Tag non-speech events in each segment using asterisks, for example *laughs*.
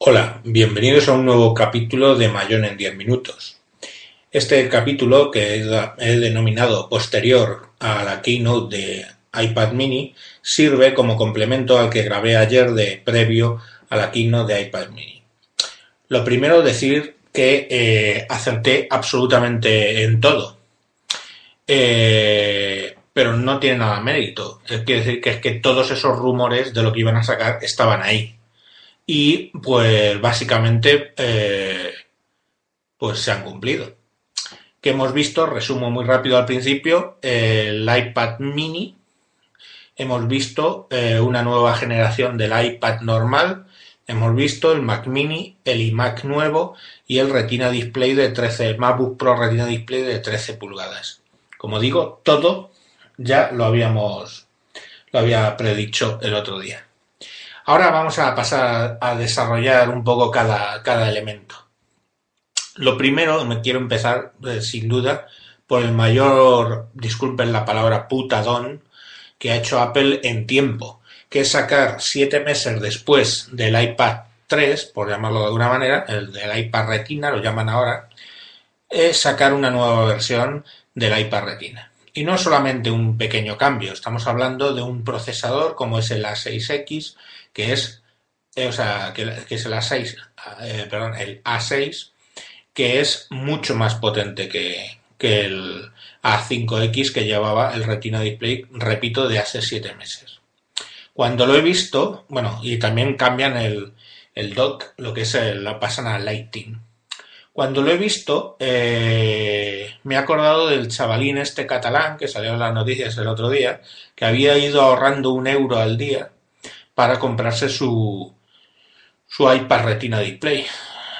Hola, bienvenidos a un nuevo capítulo de Mayón en 10 minutos. Este capítulo, que he denominado posterior a la keynote de iPad mini, sirve como complemento al que grabé ayer de previo a la keynote de iPad mini. Lo primero, decir que eh, acerté absolutamente en todo. Eh, pero no tiene nada mérito. Quiere decir que es que todos esos rumores de lo que iban a sacar estaban ahí y pues básicamente eh, pues se han cumplido. Que hemos visto, resumo muy rápido al principio, el iPad mini, hemos visto eh, una nueva generación del iPad normal, hemos visto el Mac mini, el iMac nuevo y el Retina Display de 13, el MacBook Pro Retina Display de 13 pulgadas. Como digo, todo ya lo habíamos, lo había predicho el otro día. Ahora vamos a pasar a desarrollar un poco cada, elemento. Lo primero, me quiero empezar, eh, sin duda, por el mayor, disculpen la palabra putadón, que ha hecho Apple en tiempo, que es sacar siete meses después del iPad 3, por llamarlo de alguna manera, el del iPad Retina, lo llaman ahora, es sacar una nueva versión del iPad Retina. Y no solamente un pequeño cambio, estamos hablando de un procesador como es el A6X, que es, eh, o sea, que, es el A6, eh, perdón, el A6, que es mucho más potente que, que el A5X que llevaba el Retina Display, repito, de hace 7 meses. Cuando lo he visto, bueno, y también cambian el, el dock, lo que es el, la pasan a Lighting. Cuando lo he visto, eh, me he acordado del chavalín este catalán que salió en las noticias el otro día, que había ido ahorrando un euro al día para comprarse su, su iPad Retina Display.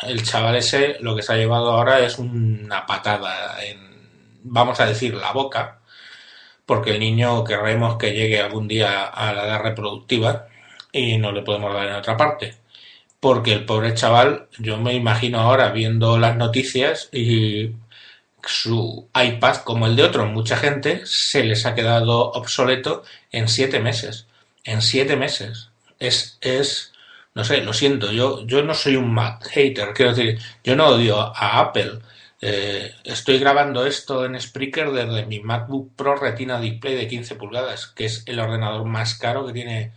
El chaval ese lo que se ha llevado ahora es una patada en, vamos a decir, la boca, porque el niño querremos que llegue algún día a la edad reproductiva y no le podemos dar en otra parte. Porque el pobre chaval, yo me imagino ahora viendo las noticias y su iPad, como el de otro, mucha gente, se les ha quedado obsoleto en siete meses. En siete meses es, es, no sé, lo siento, yo, yo no soy un Mac hater, quiero decir, yo no odio a Apple. Eh, estoy grabando esto en Spreaker desde mi MacBook Pro Retina Display de 15 pulgadas, que es el ordenador más caro que tiene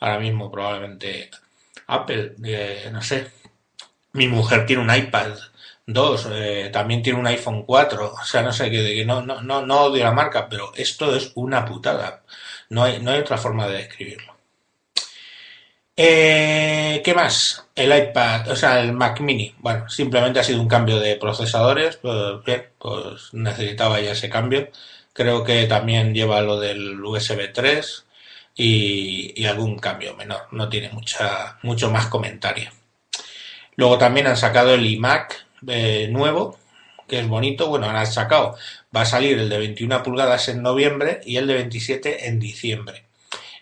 ahora mismo probablemente Apple. Eh, no sé, mi mujer tiene un iPad 2, eh, también tiene un iPhone 4, o sea, no sé, que, que no, no, no, odio la marca, pero esto es una putada. No hay, no hay otra forma de describirlo. Eh, ¿Qué más? El iPad, o sea, el Mac Mini. Bueno, simplemente ha sido un cambio de procesadores. Pues pues necesitaba ya ese cambio. Creo que también lleva lo del USB 3 y, algún cambio menor. No tiene mucha, mucho más comentario. Luego también han sacado el iMac eh, nuevo, que es bonito. Bueno, han sacado. Va a salir el de 21 pulgadas en noviembre y el de 27 en diciembre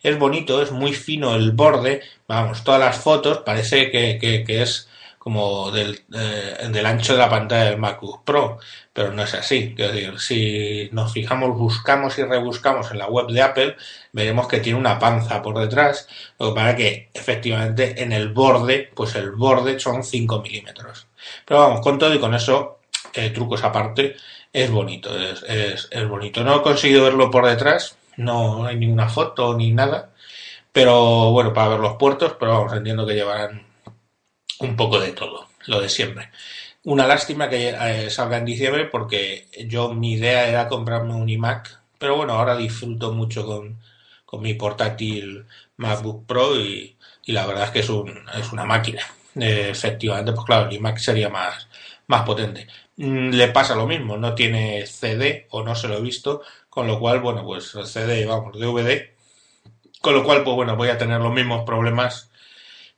es bonito, es muy fino el borde, vamos, todas las fotos parece que, que, es como del, eh, del, ancho de la pantalla del MacBook Pro, pero no es así. Quiero decir, si nos fijamos, buscamos y rebuscamos en la web de Apple, veremos que tiene una panza por detrás, lo que para que efectivamente en el borde, pues el borde son 5 milímetros. Pero vamos, con todo y con eso, eh, trucos aparte, es bonito, es, es, es bonito. No he conseguido verlo por detrás, no hay ninguna foto ni nada, pero bueno, para ver los puertos, pero vamos, entiendo que llevarán un poco de todo, lo de siempre. Una lástima que eh, salga en diciembre porque yo mi idea era comprarme un iMac, pero bueno, ahora disfruto mucho con, mi portátil MacBook Pro y, la verdad es que es, un, es una máquina. Eh, efectivamente, pues claro, el iMac sería más, más potente. Mm, le pasa lo mismo, no tiene CD o no se lo he visto, con lo cual, bueno, pues CD, vamos, DVD, con lo cual, pues bueno, voy a tener los mismos problemas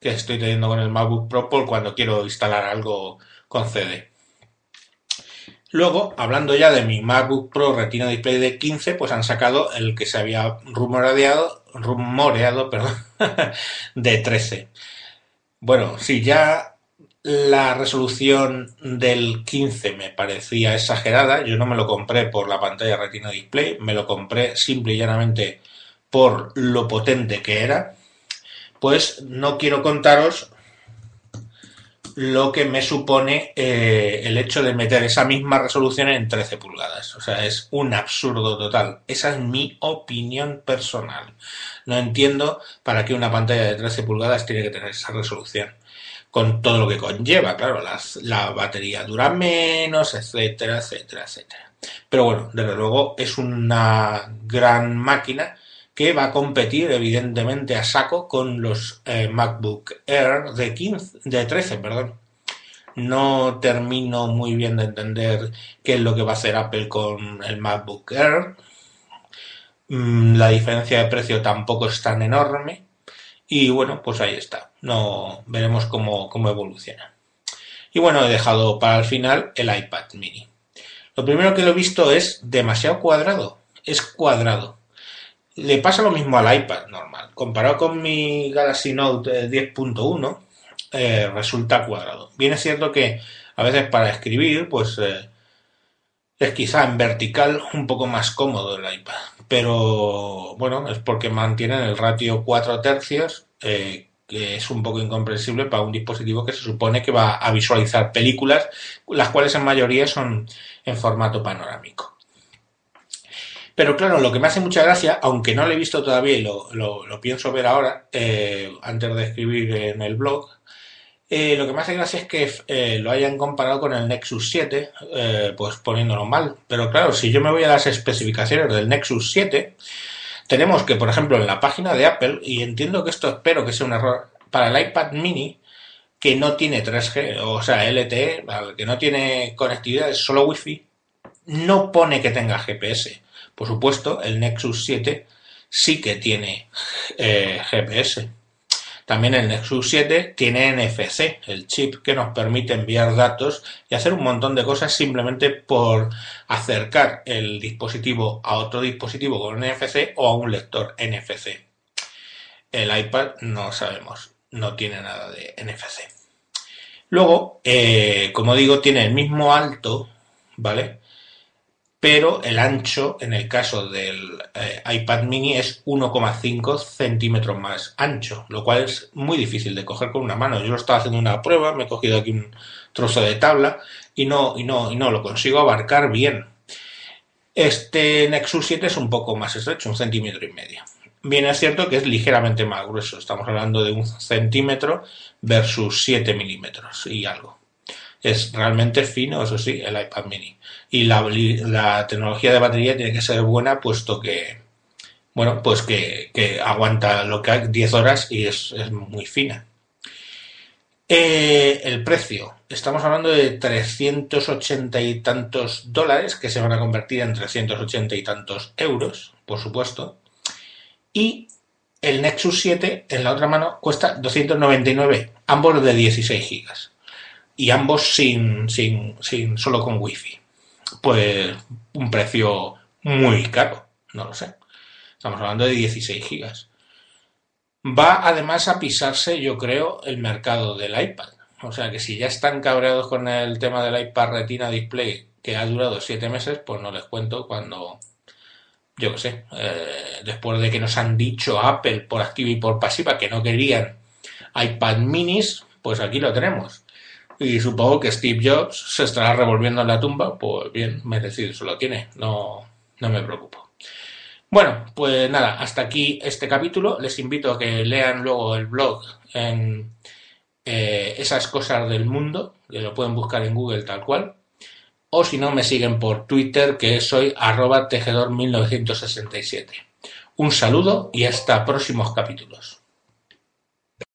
que estoy teniendo con el MacBook Pro por cuando quiero instalar algo con CD. Luego, hablando ya de mi MacBook Pro Retina Display de 15, pues han sacado el que se había rumoreado, rumoreado perdón, *laughs* de 13. Bueno, si ya la resolución del 15 me parecía exagerada. Yo no me lo compré por la pantalla Retina Display, me lo compré simple y llanamente por lo potente que era. Pues no quiero contaros lo que me supone eh, el hecho de meter esa misma resolución en 13 pulgadas. O sea, es un absurdo total. Esa es mi opinión personal. No entiendo para qué una pantalla de 13 pulgadas tiene que tener esa resolución. Con todo lo que conlleva, claro, la batería dura menos, etcétera, etcétera, etcétera. Pero bueno, desde luego es una gran máquina que va a competir evidentemente a saco con los eh, MacBook Air de 15, de 13, perdón. No termino muy bien de entender qué es lo que va a hacer Apple con el MacBook Air. Mm, la diferencia de precio tampoco es tan enorme. Y bueno, pues ahí está. No veremos cómo, cómo evoluciona. Y bueno, he dejado para el final el iPad mini. Lo primero que lo he visto es demasiado cuadrado. Es cuadrado. Le pasa lo mismo al iPad normal. Comparado con mi Galaxy Note 10.1, eh, resulta cuadrado. Bien es cierto que a veces para escribir, pues eh, es quizá en vertical un poco más cómodo el iPad. Pero bueno, es porque mantienen el ratio 4 tercios, eh, que es un poco incomprensible para un dispositivo que se supone que va a visualizar películas, las cuales en mayoría son en formato panorámico. Pero claro, lo que me hace mucha gracia, aunque no lo he visto todavía y lo, lo, pienso ver ahora, eh, antes de escribir en el blog, eh, lo que me hace gracia es que eh, lo hayan comparado con el Nexus 7, pues poniéndolo mal. Pero claro, si yo me voy a las especificaciones del Nexus 7, tenemos que, por ejemplo, en la página de Apple, y entiendo que esto espero que sea un error, para el iPad mini, que no tiene 3G, o sea, LTE, que no tiene conectividad, es solo Wi-Fi, no pone que tenga GPS. Por supuesto, el Nexus 7 sí que tiene eh, GPS. También el Nexus 7 tiene NFC, el chip que nos permite enviar datos y hacer un montón de cosas simplemente por acercar el dispositivo a otro dispositivo con NFC o a un lector NFC. El iPad no sabemos, no tiene nada de NFC. Luego, eh, como digo, tiene el mismo alto, ¿vale? Pero el ancho en el caso del eh, iPad mini es 1,5 centímetros más ancho, lo cual es muy difícil de coger con una mano. Yo lo estaba haciendo una prueba, me he cogido aquí un trozo de tabla y no, y no, y no lo consigo abarcar bien. Este Nexus 7 es un poco más estrecho, un centímetro y medio. Bien, es cierto que es ligeramente más grueso, estamos hablando de un centímetro versus 7 milímetros y algo es realmente fino, eso sí, el iPad mini. Y la, tecnología de batería tiene que ser buena, puesto que, bueno, pues que, aguanta lo que hay 10 horas y es, muy fina. Eh, el precio. Estamos hablando de 380 y tantos dólares que se van a convertir en 380 y tantos euros, por supuesto. Y el Nexus 7 en la otra mano cuesta 299, ambos de 16 gigas y ambos sin, sin, sin solo con wifi. Pues un precio muy caro, no lo sé. Estamos hablando de 16 gigas. Va además a pisarse, yo creo, el mercado del iPad. O sea que si ya están cabreados con el tema del iPad Retina Display, que ha durado 7 meses, pues no les cuento cuando, yo qué sé, eh, después de que nos han dicho Apple por activa y por pasiva que no querían iPad minis, pues aquí lo tenemos. Y supongo que Steve Jobs se estará revolviendo en la tumba, pues bien, merecido se lo tiene, no, no me preocupo. Bueno, pues nada, hasta aquí este capítulo. Les invito a que lean luego el blog en eh, esas cosas del mundo, que lo pueden buscar en Google tal cual. O si no, me siguen por Twitter, que soy arroba tejedor1967. Un saludo y hasta próximos capítulos.